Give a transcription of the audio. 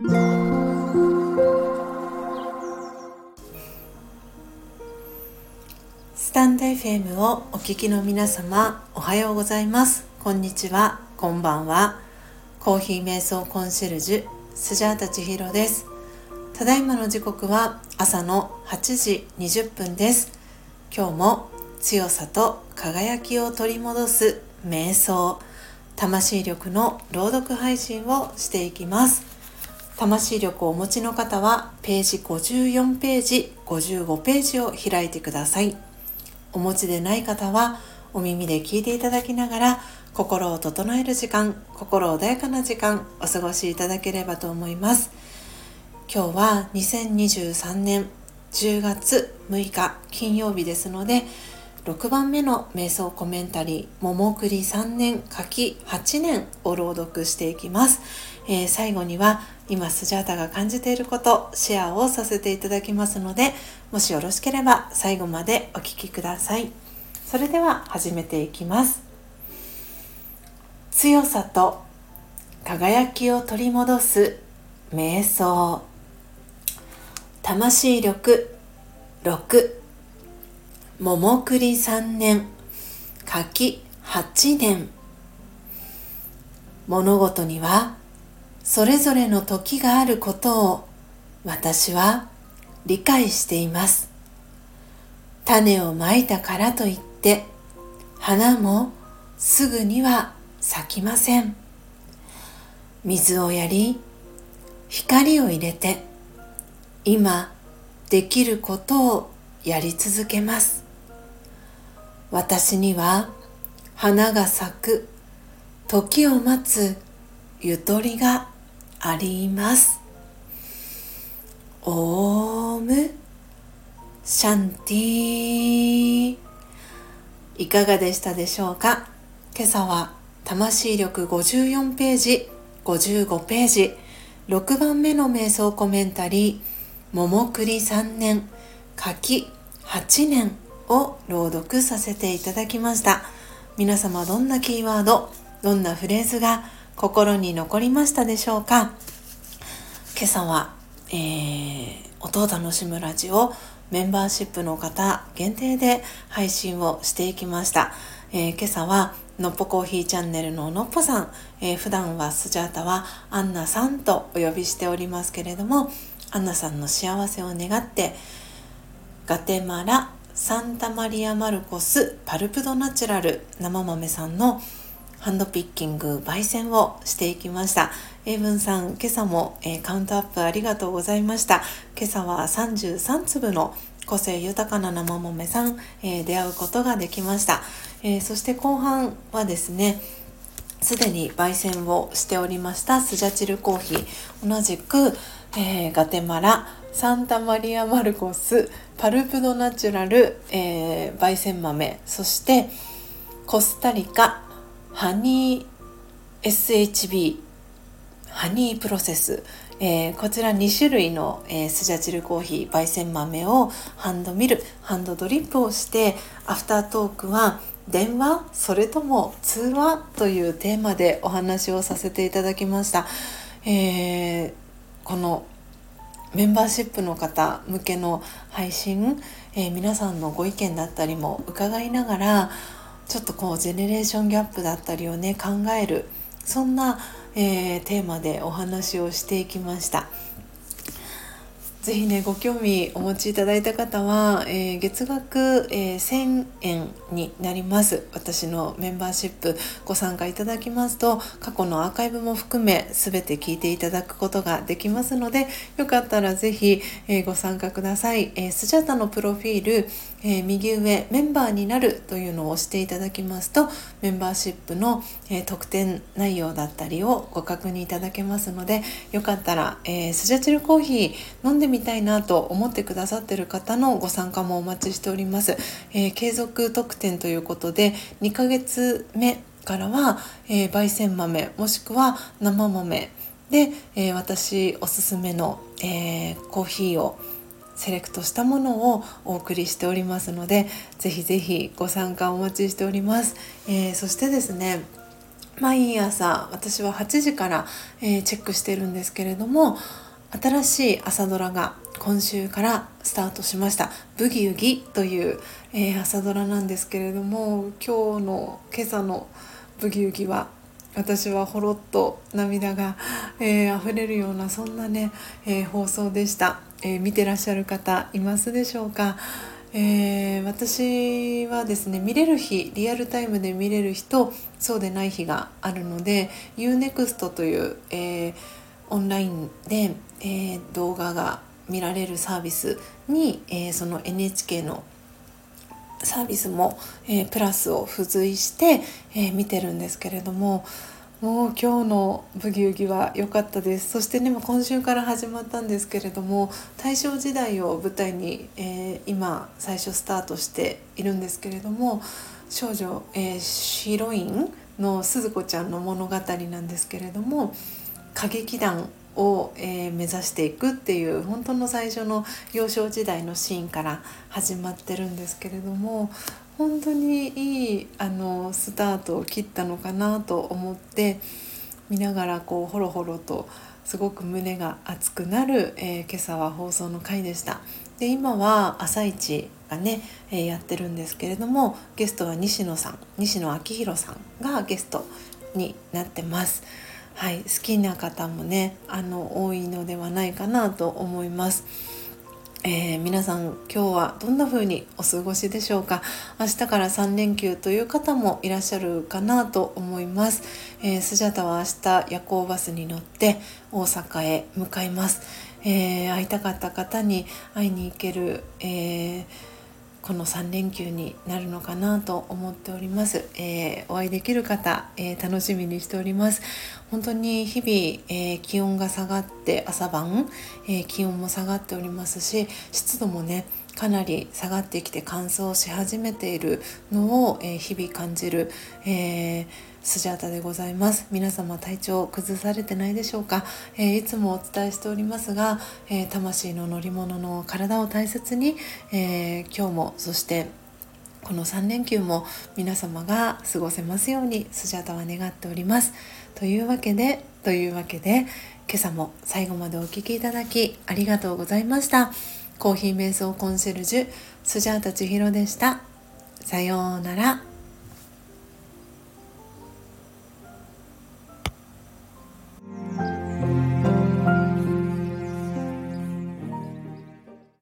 スタンド FM をお聞きの皆様おはようございます。こんにちは。こんばんは。コーヒー瞑想コンシェルジュスジャータ千尋です。ただいまの時刻は朝の8時20分です。今日も強さと輝きを取り戻す瞑想魂力の朗読配信をしていきます。魂力をお持ちの方はページ54ページ55ページを開いてください。お持ちでない方はお耳で聞いていただきながら心を整える時間心穏やかな時間お過ごしいただければと思います。今日は2023年10月6日金曜日ですので6番目の瞑想コメンタリー「桃栗3年柿8年」を朗読していきます、えー、最後には今スジャータが感じていることシェアをさせていただきますのでもしよろしければ最後までお聴きください。それでは始めていきます。強さと輝きを取り戻す瞑想。魂力6桃栗三年柿八年。物事にはそれぞれの時があることを私は理解しています。種をまいたからといって花もすぐには咲きません。水をやり光を入れて今できることをやり続けます。私には花が咲く。時を待つゆとりがあります。オーム。シャンティいかがでしたでしょうか？今朝は魂力54ページ55ページ6番目の瞑想コメンタリー桃栗3年柿8年。を朗読させていただきました。皆様どんなキーワードどんなフレーズが心に残りましたでしょうか？今朝は、えー、音を楽しむラジオメンバーシップの方限定で配信をしていきました、えー、今朝はのっぽコーヒーチャンネルののっぽさん、えー、普段はスジャータはアンナさんとお呼びしておりますけれどもアンナさんの幸せを願ってガテマラサンタマリア・マルコスパルプドナチュラル生豆さんのハンドピッキング焙煎をしていきました。英文さん今朝も、えー、カウントアップありがとうございました。今朝は33粒の個性豊かな生豆さん、えー、出会うことができました、えー、そして後半はですねすでに焙煎をしておりましたスジャチルコーヒー。同じく、えー、ガテマラサンタマリア・マルコスパルプドナチュラル、えー、焙煎豆そしてコスタリカハニー SHB ハニープロセス、えー、こちら2種類の、えー、スジャチルコーヒー焙煎豆をハンドミルハンドドリップをしてアフタートークは電話それとも通話というテーマでお話をさせていただきました、えー、このメンバーシップの方向けの配信、えー、皆さんのご意見だったりも伺いながらちょっとこうジェネレーションギャップだったりをね考えるそんな、えー、テーマでお話をしていきました。ぜひねご興味お持ちいただいた方は、えー、月額、えー、1000円になります。私のメンバーシップご参加いただきますと過去のアーカイブも含め全て聞いていただくことができますのでよかったらぜひ、えー、ご参加ください、えスジャタのプロフィール、え右上メンバーになるというのを押していただきますとメンバーシップの、え特典内容だったりをご確認いただけますのでよかったら、えスジャチルコーヒー飲んでみたいなと思ってくださってる方のご参加もお待ちしております。え、継続特典ということで2ヶ月目からは、え、焙煎豆もしくは生豆で、え、私おすすめの、え、コーヒーをセレクトしたものをお送りしておりますのでぜひぜひご参加お待ちしております、えー、そしてですね毎朝私は8時から、えー、チェックしてるんですけれども新しい朝ドラが今週からスタートしました「ブギウギ」という、えー、朝ドラなんですけれども今日の今朝の「ブギウギ」は私はほろっと涙が、えー、溢れるようなそんなね、えー、放送でした、えー、見てらっしゃる方いますでしょうか、えー、私はですね見れる日リアルタイムで見れる日とそうでない日があるので UNEXT という、えー、オンラインで、えー、動画が見られるサービスに、えー、その NHK のサービスも、えー、プラスを付随して、えー、見てるんですけれどももう今日の「ブギウギ」は良かったです。そしてね今週から始まったんですけれども大正時代を舞台に、えー、今最初スタートしているんですけれども少女、えー、ヒロインの鈴子ちゃんの物語なんですけれども歌劇団を、えー、目指していくっていう本当の最初の幼少時代のシーンから始まってるんですけれども本当にいいあのスタートを切ったのかなと思って見ながらこうホロホロとすごく胸が熱くなる、えー、今朝は放送の回でした。で今は「朝一がね、えー、やってるんですけれどもゲストは西野さん西野昭弘さんがゲストになってます。はい、好きな方もねあの多いのではないかなと思います。えー、皆さん今日はどんな風にお過ごしでしょうか？明日から3連休という方もいらっしゃるかなと思います、えー、スジャタは明日夜行バスに乗って大阪へ向かいます、えー、会いたかった方に会いに行ける、えーこの3連休になるのかなと思っております、えー、お会いできる方、えー、楽しみにしております。本当に日々、えー、気温が下がって朝晩、え気温も下がっておりますし湿度もねかなり下がってきて乾燥し始めているのを、え日々感じる、えースジャータでございます。皆様体調崩されてないでしょうか、えー、いつもお伝えしておりますが、えー、魂の乗り物の体を大切に、えー、今日もそしてこの3連休も皆様が過ごせますようにスジャータは願っております。というわけでというわけで今朝も最後までお聴きいただきありがとうございました。コーヒー瞑想コンシェルジュスジャータ千尋でした。さようなら。